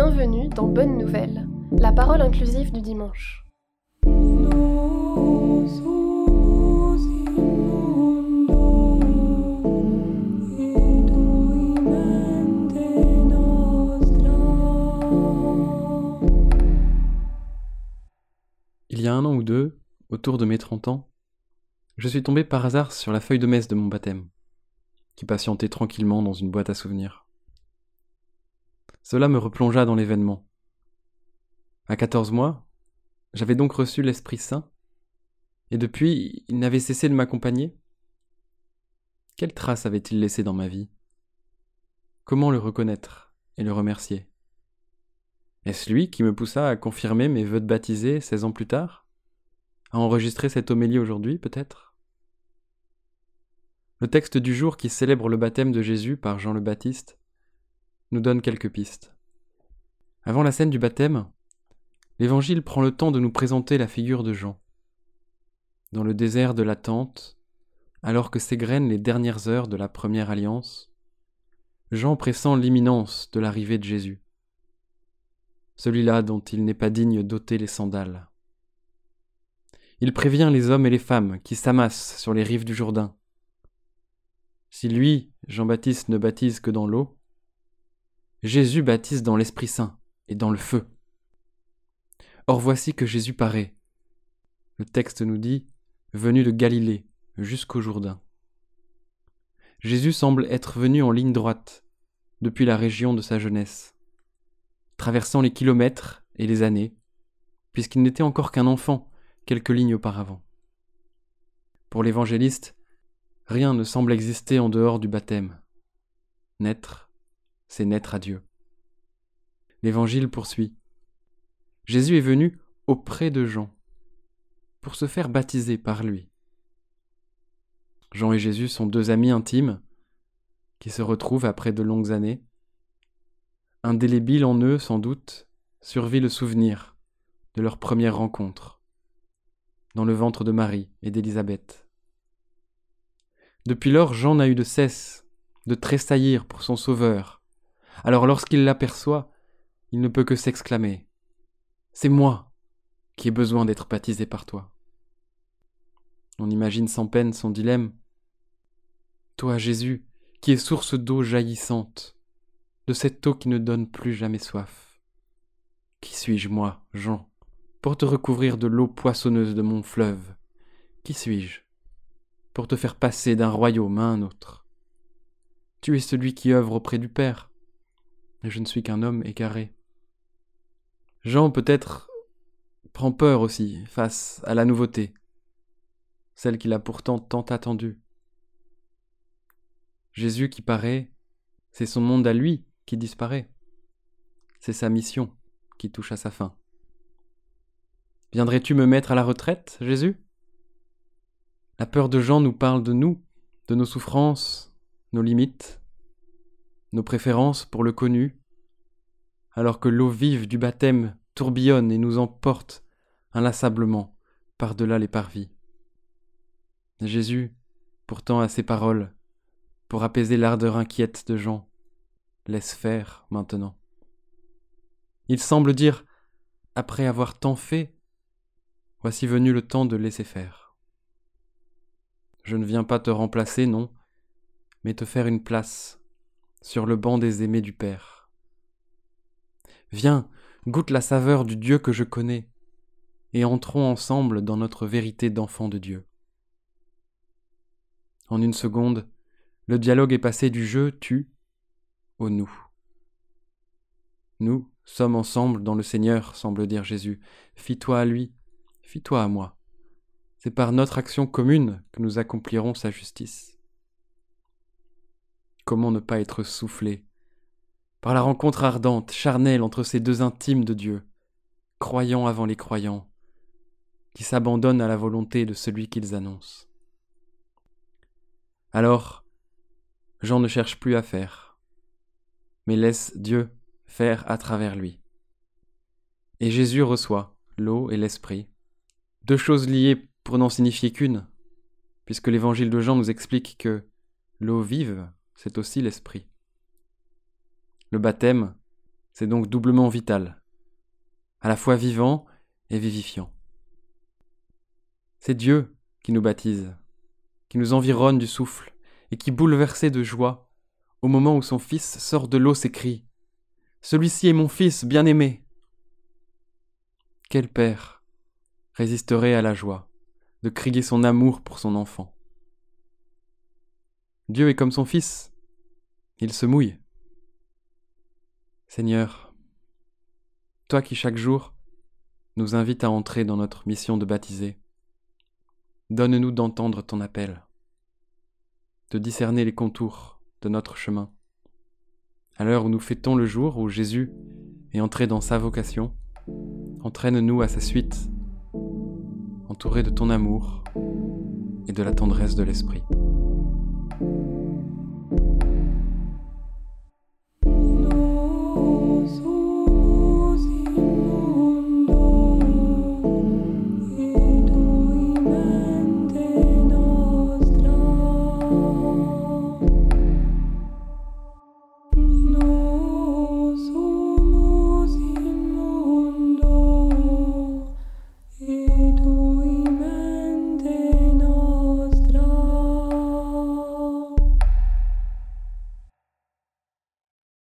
Bienvenue dans Bonne Nouvelle, la parole inclusive du dimanche. Il y a un an ou deux, autour de mes 30 ans, je suis tombé par hasard sur la feuille de messe de mon baptême, qui patientait tranquillement dans une boîte à souvenirs. Cela me replongea dans l'événement. À 14 mois, j'avais donc reçu l'Esprit Saint, et depuis, il n'avait cessé de m'accompagner. Quelle trace avait-il laissé dans ma vie? Comment le reconnaître et le remercier? Est-ce lui qui me poussa à confirmer mes vœux de baptisé 16 ans plus tard? À enregistrer cette homélie aujourd'hui, peut-être? Le texte du jour qui célèbre le baptême de Jésus par Jean le Baptiste nous donne quelques pistes. Avant la scène du baptême, l'Évangile prend le temps de nous présenter la figure de Jean. Dans le désert de l'attente, alors que s'égrènent les dernières heures de la première alliance, Jean pressent l'imminence de l'arrivée de Jésus, celui-là dont il n'est pas digne d'ôter les sandales. Il prévient les hommes et les femmes qui s'amassent sur les rives du Jourdain. Si lui, Jean-Baptiste, ne baptise que dans l'eau, Jésus baptise dans l'Esprit Saint et dans le feu. Or voici que Jésus paraît. Le texte nous dit, venu de Galilée jusqu'au Jourdain. Jésus semble être venu en ligne droite, depuis la région de sa jeunesse, traversant les kilomètres et les années, puisqu'il n'était encore qu'un enfant quelques lignes auparavant. Pour l'évangéliste, rien ne semble exister en dehors du baptême. Naître, c'est naître à Dieu. L'Évangile poursuit. Jésus est venu auprès de Jean pour se faire baptiser par lui. Jean et Jésus sont deux amis intimes qui se retrouvent après de longues années. Indélébile en eux, sans doute, survit le souvenir de leur première rencontre dans le ventre de Marie et d'Élisabeth. Depuis lors, Jean n'a eu de cesse de tressaillir pour son Sauveur, alors lorsqu'il l'aperçoit, il ne peut que s'exclamer C'est moi qui ai besoin d'être baptisé par toi. On imagine sans peine son dilemme. Toi, Jésus, qui es source d'eau jaillissante, de cette eau qui ne donne plus jamais soif. Qui suis-je, moi, Jean, pour te recouvrir de l'eau poissonneuse de mon fleuve? Qui suis-je pour te faire passer d'un royaume à un autre? Tu es celui qui œuvre auprès du Père et je ne suis qu'un homme égaré. Jean peut-être prend peur aussi face à la nouveauté, celle qu'il a pourtant tant attendue. Jésus qui paraît, c'est son monde à lui qui disparaît. C'est sa mission qui touche à sa fin. Viendrais-tu me mettre à la retraite, Jésus? La peur de Jean nous parle de nous, de nos souffrances, nos limites, nos préférences pour le connu, alors que l'eau vive du baptême tourbillonne et nous emporte inlassablement par-delà les parvis. Jésus, pourtant à ses paroles, pour apaiser l'ardeur inquiète de Jean, laisse faire maintenant. Il semble dire, après avoir tant fait, voici venu le temps de laisser faire. Je ne viens pas te remplacer, non, mais te faire une place sur le banc des aimés du Père. Viens, goûte la saveur du Dieu que je connais, et entrons ensemble dans notre vérité d'enfant de Dieu. En une seconde, le dialogue est passé du je, tu, au nous. Nous sommes ensemble dans le Seigneur, semble dire Jésus. Fie-toi à lui, fie-toi à moi. C'est par notre action commune que nous accomplirons sa justice. Comment ne pas être soufflé par la rencontre ardente, charnelle entre ces deux intimes de Dieu, croyants avant les croyants, qui s'abandonnent à la volonté de celui qu'ils annoncent. Alors, Jean ne cherche plus à faire, mais laisse Dieu faire à travers lui. Et Jésus reçoit l'eau et l'esprit, deux choses liées pour n'en signifier qu'une, puisque l'évangile de Jean nous explique que l'eau vive c'est aussi l'esprit. Le baptême, C'est donc doublement vital, à la fois vivant et vivifiant. C'est Dieu qui nous baptise, qui nous environne du souffle, et qui, bouleversé de joie, au moment où son fils sort de l'eau, s'écrie Celui-ci est mon fils bien-aimé. Quel père résisterait à la joie de crier son amour pour son enfant? Dieu est comme son fils, il se mouille. Seigneur, toi qui chaque jour nous invites à entrer dans notre mission de baptiser, donne-nous d'entendre ton appel de discerner les contours de notre chemin. À l'heure où nous fêtons le jour où Jésus est entré dans sa vocation, entraîne-nous à sa suite, entouré de ton amour et de la tendresse de l'Esprit.